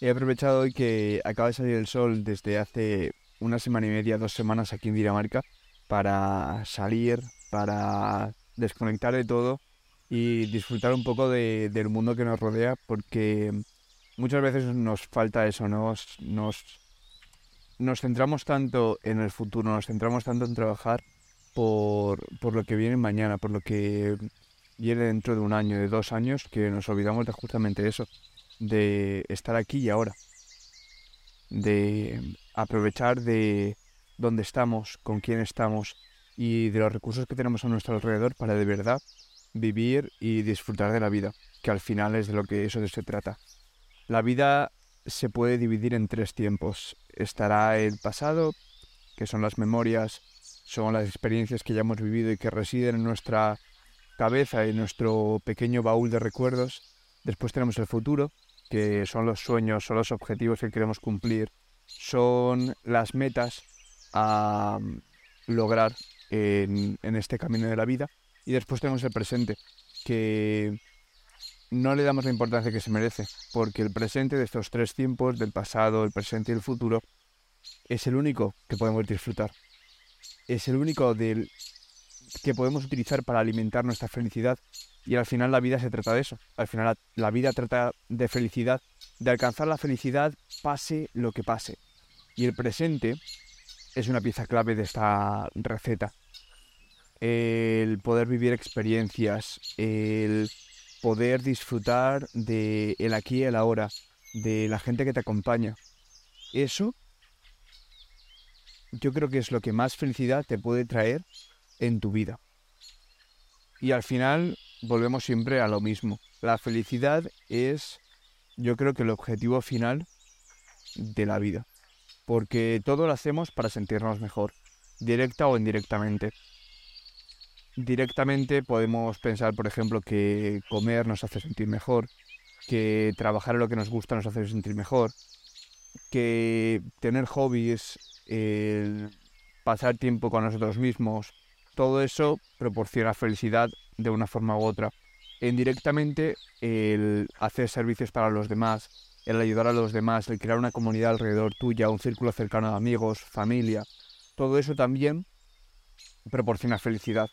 He aprovechado hoy que acaba de salir el sol desde hace una semana y media, dos semanas aquí en Dinamarca, para salir, para desconectar de todo y disfrutar un poco de- del mundo que nos rodea, porque muchas veces nos falta eso, nos, nos, nos centramos tanto en el futuro, nos centramos tanto en trabajar por, por lo que viene mañana, por lo que viene dentro de un año, de dos años, que nos olvidamos de justamente eso, de estar aquí y ahora, de aprovechar de dónde estamos, con quién estamos y de los recursos que tenemos a nuestro alrededor para de verdad vivir y disfrutar de la vida, que al final es de lo que eso se trata. La vida se puede dividir en tres tiempos. Estará el pasado, que son las memorias, son las experiencias que ya hemos vivido y que residen en nuestra cabeza, en nuestro pequeño baúl de recuerdos. Después tenemos el futuro, que son los sueños, son los objetivos que queremos cumplir, son las metas a mm, lograr en, este camino de la vida. Y después tenemos el presente, que no le damos la importancia que se merece, porque el presente de estos tres tiempos, del pasado, el presente y el futuro, es el único que podemos disfrutar. Es el único que podemos utilizar para alimentar nuestra felicidad. Y al final la vida se trata de eso. Al final la, vida trata de felicidad, de alcanzar la felicidad pase lo que pase. Y el presente es una pieza clave de esta receta. El poder vivir experiencias, el poder disfrutar de el aquí y el ahora, de la gente que te acompaña. Eso yo creo que es lo que más felicidad te puede traer en tu vida. Y al final volvemos siempre a lo mismo. La felicidad es, yo creo que el objetivo final de la vida. Porque todo lo hacemos para sentirnos mejor, directa o indirectamente. Directamente podemos pensar, por ejemplo, que comer nos hace sentir mejor, que trabajar en lo que nos gusta nos hace sentir mejor, que tener hobbies, el pasar tiempo con nosotros mismos, todo eso proporciona felicidad de una forma u otra. Indirectamente, el hacer servicios para los demás, el ayudar a los demás, el crear una comunidad alrededor tuya, un círculo cercano de amigos, familia, todo eso también proporciona felicidad.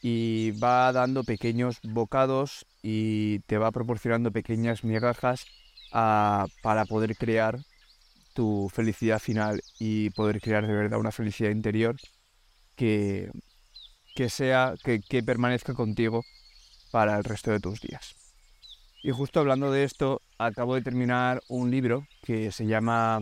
Y va dando pequeños bocados y te va proporcionando pequeñas migajas a- para poder crear tu felicidad final y poder crear de verdad una felicidad interior que, que sea, que, permanezca contigo para el resto de tus días. Y justo hablando de esto, acabo de terminar un libro que se llama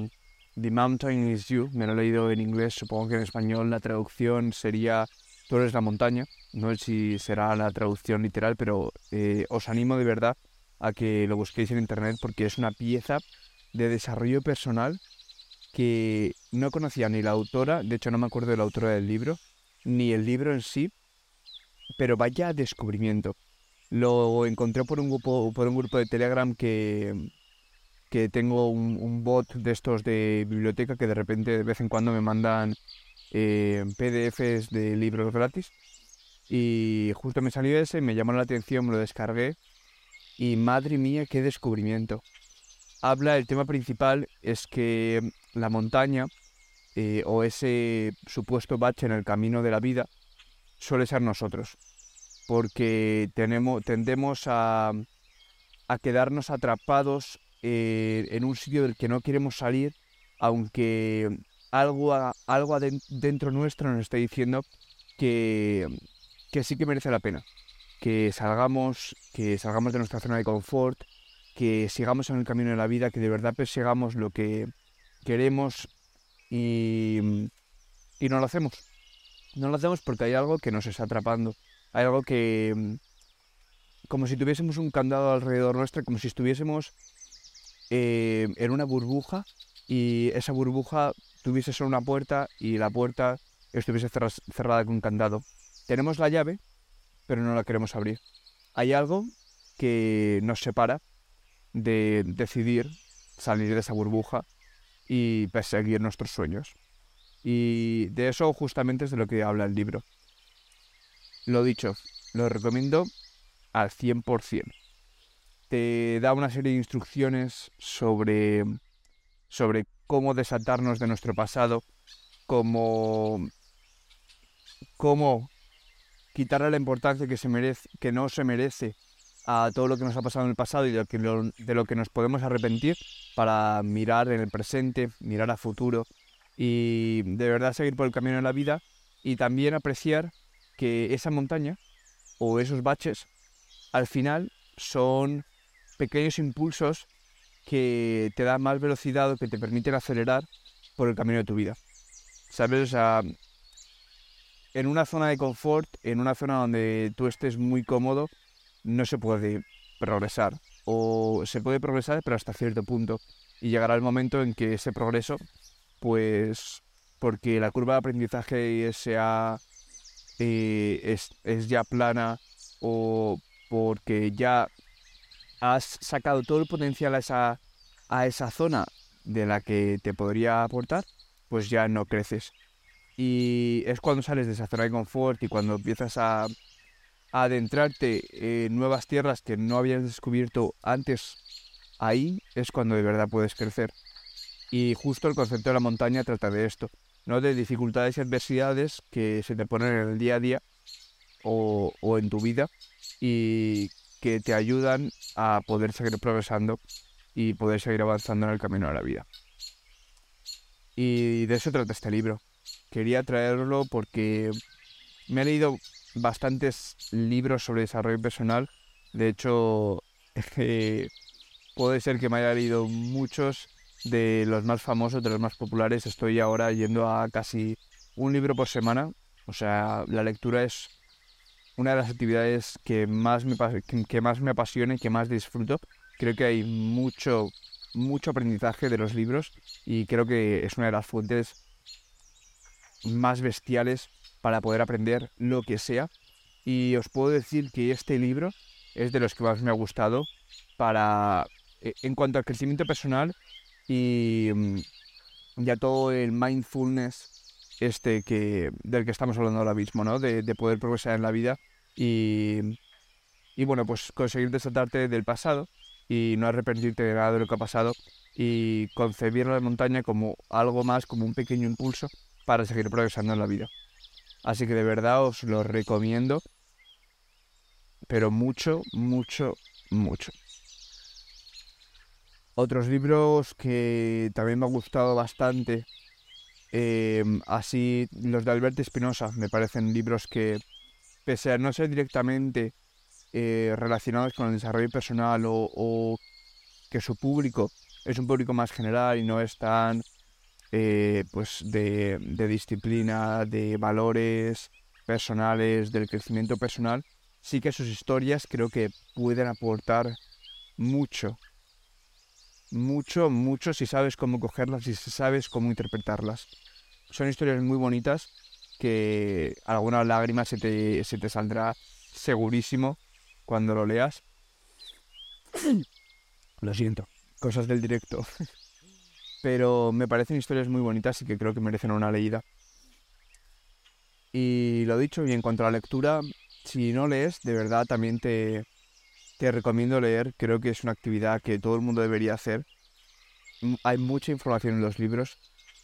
The Mountain is You. Me lo he leído en inglés, supongo que en español la traducción sería Tú eres la montaña. No sé si será la traducción literal, pero eh, os animo de verdad a que lo busquéis en internet porque es una pieza de desarrollo personal que no conocía ni la autora, de hecho no me acuerdo de la autora del libro, ni el libro en sí, pero vaya descubrimiento. Lo encontré por un grupo, por un grupo de Telegram que, que tengo un, un bot de estos de biblioteca que de repente de vez en cuando me mandan eh, PDFs de libros gratis. Y justo me salió ese, me llamó la atención, me lo descargué. Y madre mía, qué descubrimiento. Habla, el tema principal es que la montaña eh, o ese supuesto bache en el camino de la vida suele ser nosotros. Porque tenemos, tendemos a, quedarnos atrapados eh, en un sitio del que no queremos salir, aunque algo, algo dentro nuestro nos está diciendo que, que sí que merece la pena. Que salgamos, que salgamos de nuestra zona de confort, que sigamos en el camino de la vida, que de verdad persigamos lo que queremos y, no lo hacemos. No lo hacemos porque hay algo que nos está atrapando. Hay algo que, mm, como si tuviésemos un candado alrededor nuestro, como si estuviésemos eh, en una burbuja y esa burbuja tuviese solo una puerta y la puerta estuviese cerra- cerrada con un candado. Tenemos la llave, pero no la queremos abrir. Hay algo que nos separa de decidir salir de esa burbuja y perseguir nuestros sueños. Y de eso justamente es de lo que habla el libro. Lo dicho, lo recomiendo al 100%. te da una serie de instrucciones sobre, sobre cómo desatarnos de nuestro pasado, cómo, cómo quitarle la importancia que, se merece, que no se merece a todo lo que nos ha pasado en el pasado y de lo, que, nos podemos arrepentir para mirar en el presente, mirar a futuro y de verdad seguir por el camino de la vida y también apreciar que esa montaña o esos baches al final son pequeños impulsos que te dan más velocidad o que te permiten acelerar por el camino de tu vida. ¿Sabes? En una zona de confort, en una zona donde tú estés muy cómodo, no se puede progresar. O se puede progresar, pero hasta cierto punto. Y llegará el momento en que ese progreso, pues, porque la curva de aprendizaje sea, eh, es, es ya plana o porque ya has sacado todo el potencial a esa, a esa zona de la que te podría aportar, pues ya no creces. Y es cuando sales de esa zona de confort y cuando empiezas a, adentrarte en nuevas tierras que no habías descubierto antes, ahí es cuando de verdad puedes crecer. Y justo el concepto de la montaña trata de esto, ¿no? De dificultades y adversidades que se te ponen en el día a día o, o en tu vida y que te ayudan a poder seguir progresando y poder seguir avanzando en el camino de la vida. Y de eso trata este libro. Quería traerlo porque me he leído bastantes libros sobre desarrollo personal. De hecho, puede ser que me haya leído muchos de los más famosos, de los más populares. Estoy ahora yendo a casi un libro por semana. O sea, la lectura es una de las actividades que más me, que más me apasiona y que más disfruto. Creo que hay mucho, mucho aprendizaje de los libros y creo que es una de las fuentes más bestiales para poder aprender lo que sea. Y os puedo decir que este libro es de los que más me ha gustado para e, en cuanto al crecimiento personal y mm, ya todo el mindfulness este que, del que estamos hablando ahora mismo, ¿no? De, poder progresar en la vida y, y, bueno, pues conseguir desatarte del pasado y no arrepentirte de nada de lo que ha pasado y concebir la montaña como algo más, como un pequeño impulso para seguir progresando en la vida. Así que de verdad os lo recomiendo, pero mucho, mucho, mucho. Otros libros que también me han gustado bastante Em, así, los de Alberto Espinosa me parecen libros que, pese a no ser directamente eh, relacionados con el desarrollo personal o, que su público es un público más general y no es tan eh, pues de, disciplina, de valores personales, del crecimiento personal, sí que sus historias creo que pueden aportar mucho, mucho, mucho si sabes cómo cogerlas y si sabes cómo interpretarlas son historias muy bonitas que alguna lágrima se te, se te saldrá segurísimo cuando lo leas. Lo siento, cosas del directo. Pero me parecen historias muy bonitas y que creo que merecen una leída. Y lo dicho, y en cuanto a la lectura, si no lees, de verdad también te, te recomiendo leer. Creo que es una actividad que todo el mundo debería hacer. Hay mucha información en los libros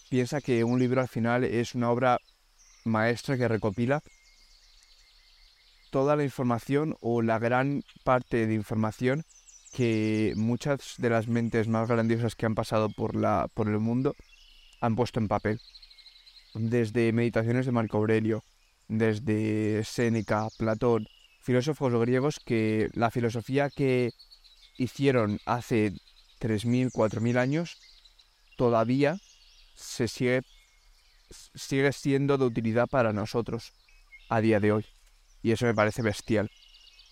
piensa que un libro al final es una obra maestra que recopila toda la información o la gran parte de información que muchas de las mentes más grandiosas que han pasado por, la, por el mundo han puesto en papel. Desde meditaciones de Marco Aurelio, desde Séneca, Platón, filósofos griegos que la filosofía que hicieron hace 3.000, 4.000 años todavía se sigue, sigue siendo de utilidad para nosotros a día de hoy. Y eso me parece bestial.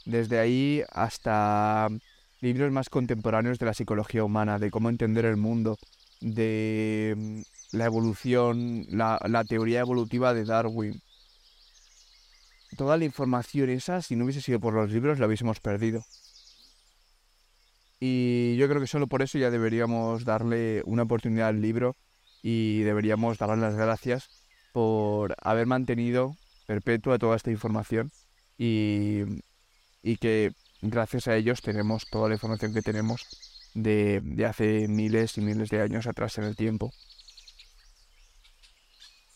Desde ahí hasta libros más contemporáneos de la psicología humana, de cómo entender el mundo, de mm, la evolución, la, teoría evolutiva de Darwin. Toda la información esa, si no hubiese sido por los libros, la hubiésemos perdido. Y yo creo que solo por eso ya deberíamos darle una oportunidad al libro y deberíamos darles las gracias por haber mantenido perpetua toda esta información y, y que gracias a ellos tenemos toda la información que tenemos de, de hace miles y miles de años atrás en el tiempo.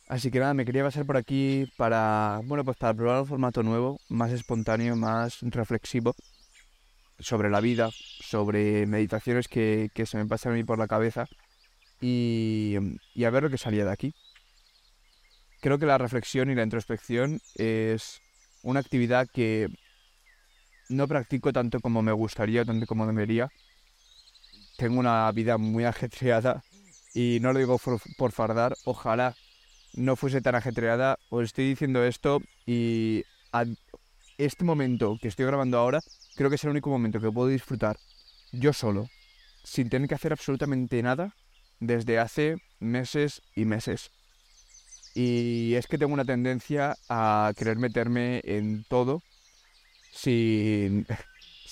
Así que nada, me quería pasar por aquí para, bueno, pues para probar un formato nuevo, más espontáneo, más reflexivo sobre la vida, sobre meditaciones que, que se me pasan a mí por la cabeza y, y a ver lo que salía de aquí. Creo que la reflexión y la introspección es una actividad que no practico tanto como me gustaría, tanto como debería. Tengo una vida muy ajetreada y no lo digo por, fardar, ojalá no fuese tan ajetreada, os estoy diciendo esto y este momento que estoy grabando ahora, creo que es el único momento que puedo disfrutar yo solo, sin tener que hacer absolutamente nada, desde hace meses y meses. Y es que tengo una tendencia a querer meterme en todo sin,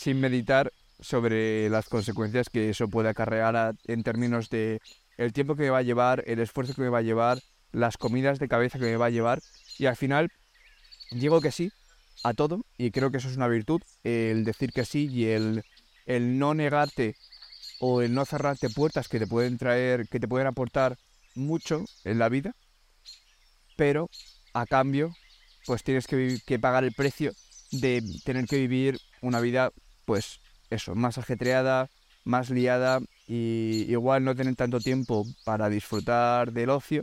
meditar sobre las consecuencias que eso puede acarrear en términos de el tiempo que me va a llevar, el esfuerzo que me va a llevar, las comidas de cabeza que me va a llevar. Y al final digo que sí a todo y creo que eso es una virtud, el decir que sí y el, no negarte o el no cerrarte puertas que te pueden traer, que te pueden aportar mucho en la vida, pero a cambio pues tienes que pagar el precio de tener que vivir una vida pues eso, más ajetreada, más liada y igual no tener tanto tiempo para disfrutar del ocio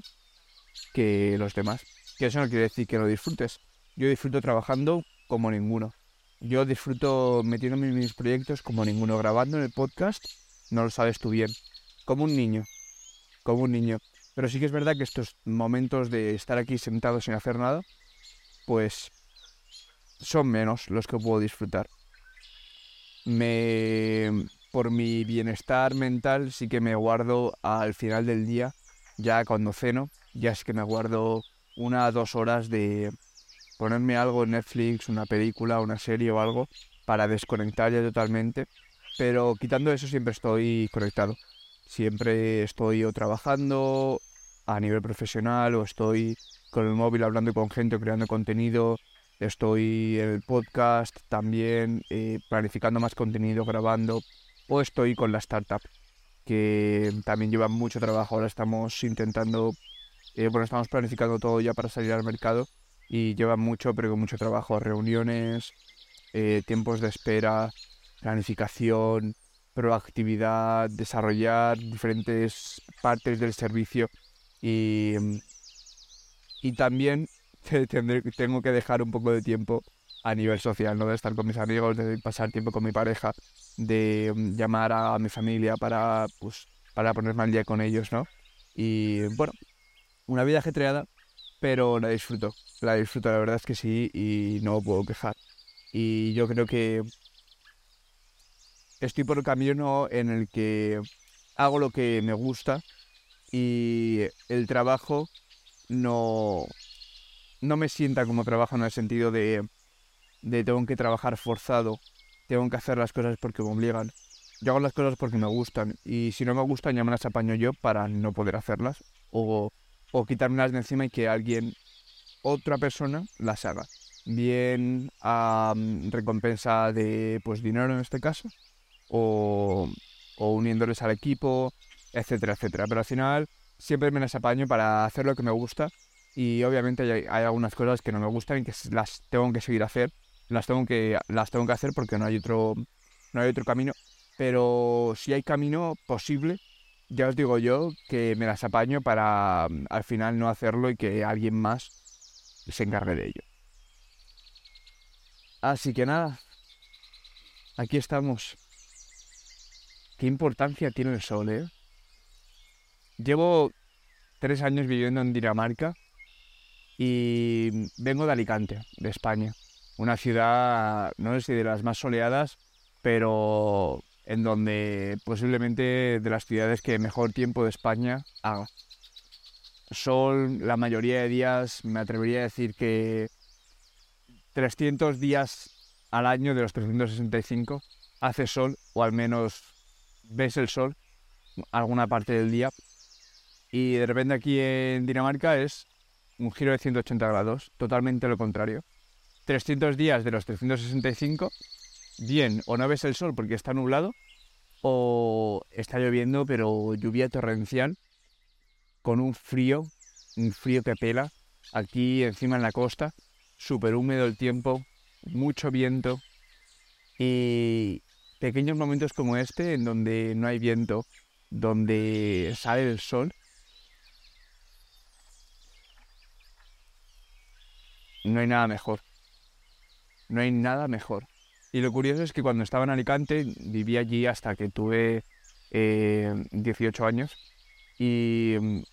que los demás. Que eso no quiere decir que no disfrutes. Yo disfruto trabajando como ninguno. Yo disfruto metiéndome en mis proyectos como ninguno. Grabando en el podcast, no lo sabes tú bien. Como un niño. Como un niño. Pero sí que es verdad que estos momentos de estar aquí sentado sin hacer nada, pues son menos los que puedo disfrutar. Por mi bienestar mental sí que me guardo al final del día, ya cuando ceno, ya es que me guardo una o dos horas de ponerme algo en Netflix, una película, una serie o algo, para desconectar ya totalmente. Pero quitando eso siempre estoy conectado. Siempre estoy o trabajando a nivel profesional o estoy con el móvil hablando con gente o creando contenido. Estoy en el podcast también eh, planificando más contenido, grabando. O estoy con la startup que también lleva mucho trabajo. Ahora estamos intentando eh, bueno, estamos planificando todo ya para salir al mercado y lleva mucho, pero con mucho trabajo, reuniones, eh, tiempos de espera, planificación, proactividad, desarrollar diferentes partes del servicio y, y también tengo que dejar un poco de tiempo a nivel social, ¿no? De estar con mis amigos, de pasar tiempo con mi pareja, de mm, llamar a mi familia para, pues, para ponerme al día con ellos, ¿no? Y bueno, una vida ajetreada, pero la disfruto. La disfruto, la verdad es que sí, y no puedo quejar. Y yo creo que estoy por el camino en el que hago lo que me gusta y el trabajo no, no me sienta como trabajo en el sentido de, de tengo que trabajar forzado, tengo que hacer las cosas porque me obligan. Yo hago las cosas porque me gustan y si no me gustan ya me las apaño yo para no poder hacerlas o o quitármelas de encima y que alguien, otra persona, las haga. Bien a recompensa de pues dinero en este caso, o, o uniéndoles al equipo, etcétera, etcétera. Pero al final siempre me las apaño para hacer lo que me gusta y obviamente hay, algunas cosas que no me gustan y que las tengo que seguir a hacer, las tengo que, las tengo que hacer porque no hay otro, no hay otro camino. Pero si hay camino posible, ya os digo yo que me las apaño para mm, al final no hacerlo y que alguien más se encargue de ello. Así que nada, aquí estamos. ¿Qué importancia tiene el sol, eh? Llevo tres años viviendo en Dinamarca y vengo de Alicante, de España. Una ciudad, no sé si de las más soleadas, pero en donde posiblemente de las ciudades que mejor tiempo de España haga. Sol, la mayoría de días, me atrevería a decir que 300 días al año de los 365 hace sol, o al menos ves el sol alguna parte del día. Y de repente aquí en Dinamarca es un giro de 180 grados, totalmente lo contrario. 300 días de los 365 bien, o no ves el sol porque está nublado, o está lloviendo, pero lluvia torrencial, con un frío, un frío que pela, aquí encima en la costa, súper húmedo el tiempo, mucho viento, y pequeños momentos como este, en donde no hay viento, donde sale el sol, no hay nada mejor. No hay nada mejor. Y lo curioso es que cuando estaba en Alicante, viví allí hasta que tuve 18 eh, años y mm,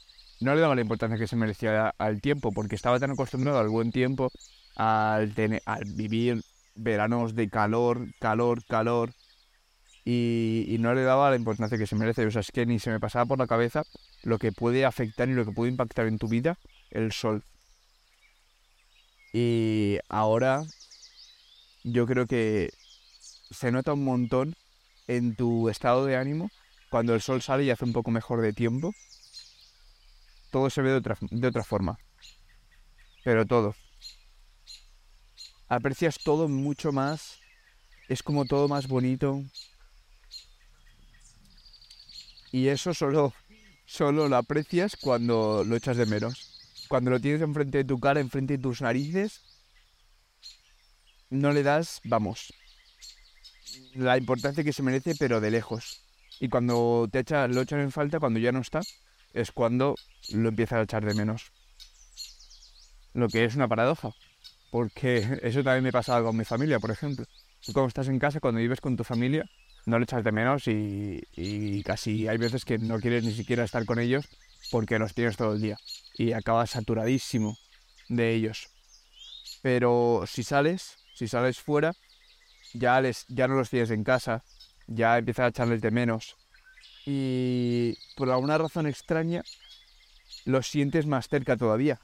no le daba la importancia que se merecía al tiempo, porque estaba tan acostumbrado al buen tiempo, al, al vivir veranos de calor, calor, calor, y, no le daba la importancia que se merece. O sea, es que ni se me pasaba por la cabeza lo que puede afectar y lo que puede impactar en tu vida el sol. Y ahora yo creo que se nota un montón en tu estado de ánimo cuando el sol sale y hace un poco mejor de tiempo. Todo se ve de otra, de otra forma. Pero todo. Aprecias todo mucho más. Es como todo más bonito. Y eso solo, solo lo aprecias cuando lo echas de menos. Cuando lo tienes enfrente de tu cara, enfrente de tus narices, no le das, vamos, la importancia que se merece, pero de lejos. Y cuando te echa, lo echan en falta, cuando ya no está, es cuando lo empiezas a echar de menos. Lo que es una paradoja. Porque eso también me pasaba con mi familia, por ejemplo. Tú cuando estás en casa, cuando vives con tu familia, no le echas de menos y, casi hay veces que no quieres ni siquiera estar con ellos porque los tienes todo el día y acabas saturadísimo de ellos. Pero si sales, si sales fuera, ya, les, ya no los tienes en casa, ya empiezas a echarles de menos. Y por alguna razón extraña, los sientes más cerca todavía.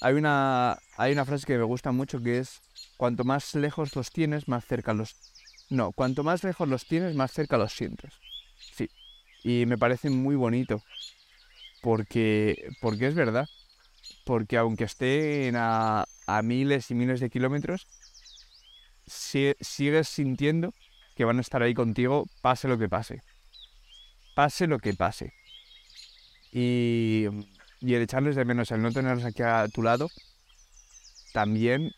Hay una, hay una frase que me gusta mucho que es, cuanto más lejos los tienes, más cerca los no, cuanto más lejos los tienes, más cerca los sientes. Sí. Y me parece muy bonito. Porque, porque es verdad. Porque aunque estén a, miles y miles de kilómetros, sigues sintiendo que van a estar ahí contigo, pase lo que pase. Pase lo que pase. Y, y el echarles de menos, el no tenerlos aquí a tu lado, también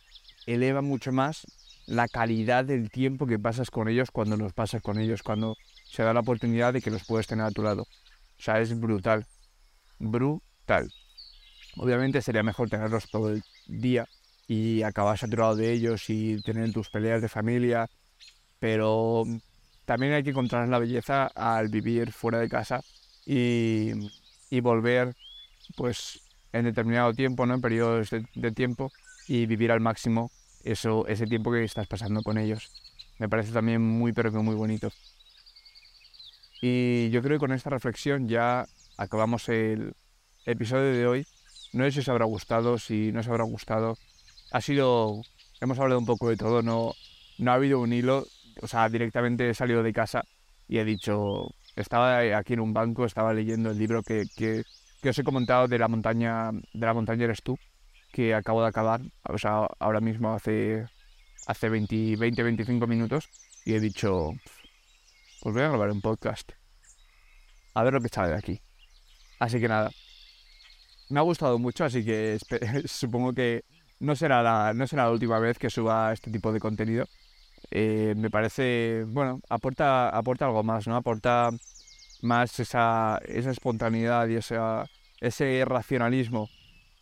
eleva mucho más la calidad del tiempo que pasas con ellos cuando los pasas con ellos, cuando se da la oportunidad de que los puedes tener a tu lado. O sea, es brutal. Brutal. Obviamente sería mejor tenerlos todo el día y acabar saturado de ellos y tener tus peleas de familia, pero también hay que encontrar la belleza al vivir fuera de casa y, volver pues en determinado tiempo, ¿no? en periodos de tiempo y vivir al máximo eso, ese tiempo que estás pasando con ellos. Me parece también muy, pero que muy bonito. Y yo creo que con esta reflexión ya acabamos el episodio de hoy. No sé si os habrá gustado, si no os habrá gustado. Ha sido, hemos hablado un poco de todo, no, no ha habido un hilo. O sea, directamente he salido de casa y he dicho, estaba aquí en un banco, estaba leyendo el libro que, que, que os he comentado de la montaña, de la montaña eres tú, que acabo de acabar, o sea, ahora mismo hace, hace 20, 20, 25 minutos, y he dicho, pues voy a grabar un podcast. A ver lo que sale de aquí. Así que nada. Me ha gustado mucho, así que supongo que no será, la, no será la última vez que suba este tipo de contenido. Eh, me parece, bueno, aporta, aporta algo más, ¿no? Aporta más esa, esa espontaneidad y esa, ese racionalismo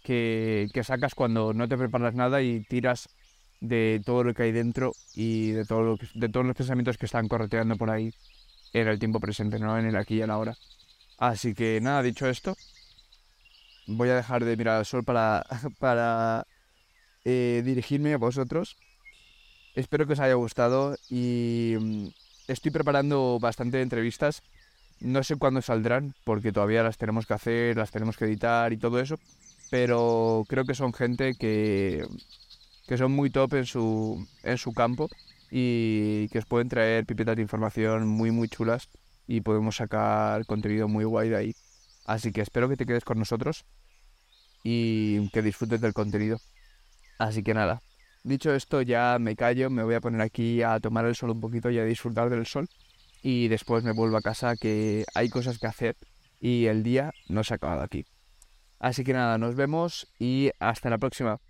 que, sacas cuando no te preparas nada y tiras de todo lo que hay dentro y de, todo de todos los pensamientos que están correteando por ahí en el tiempo presente, no en el aquí y la ahora. Así que nada, dicho esto, voy a dejar de mirar al sol para, para eh, dirigirme a vosotros. Espero que os haya gustado y mm, estoy preparando bastante entrevistas. No sé cuándo saldrán porque todavía las tenemos que hacer, las tenemos que editar y todo eso pero creo que son gente que, que son muy top en su, en su campo y que os pueden traer pipetas de información muy muy chulas y podemos sacar contenido muy guay de ahí. Así que espero que te quedes con nosotros y que disfrutes del contenido. Así que nada, Dicho esto, ya me callo, me voy a poner aquí a tomar el sol un poquito y a disfrutar del sol. Y después me vuelvo a casa que hay cosas que hacer y el día no se ha acabado aquí. Así que nada, nos vemos y hasta la próxima.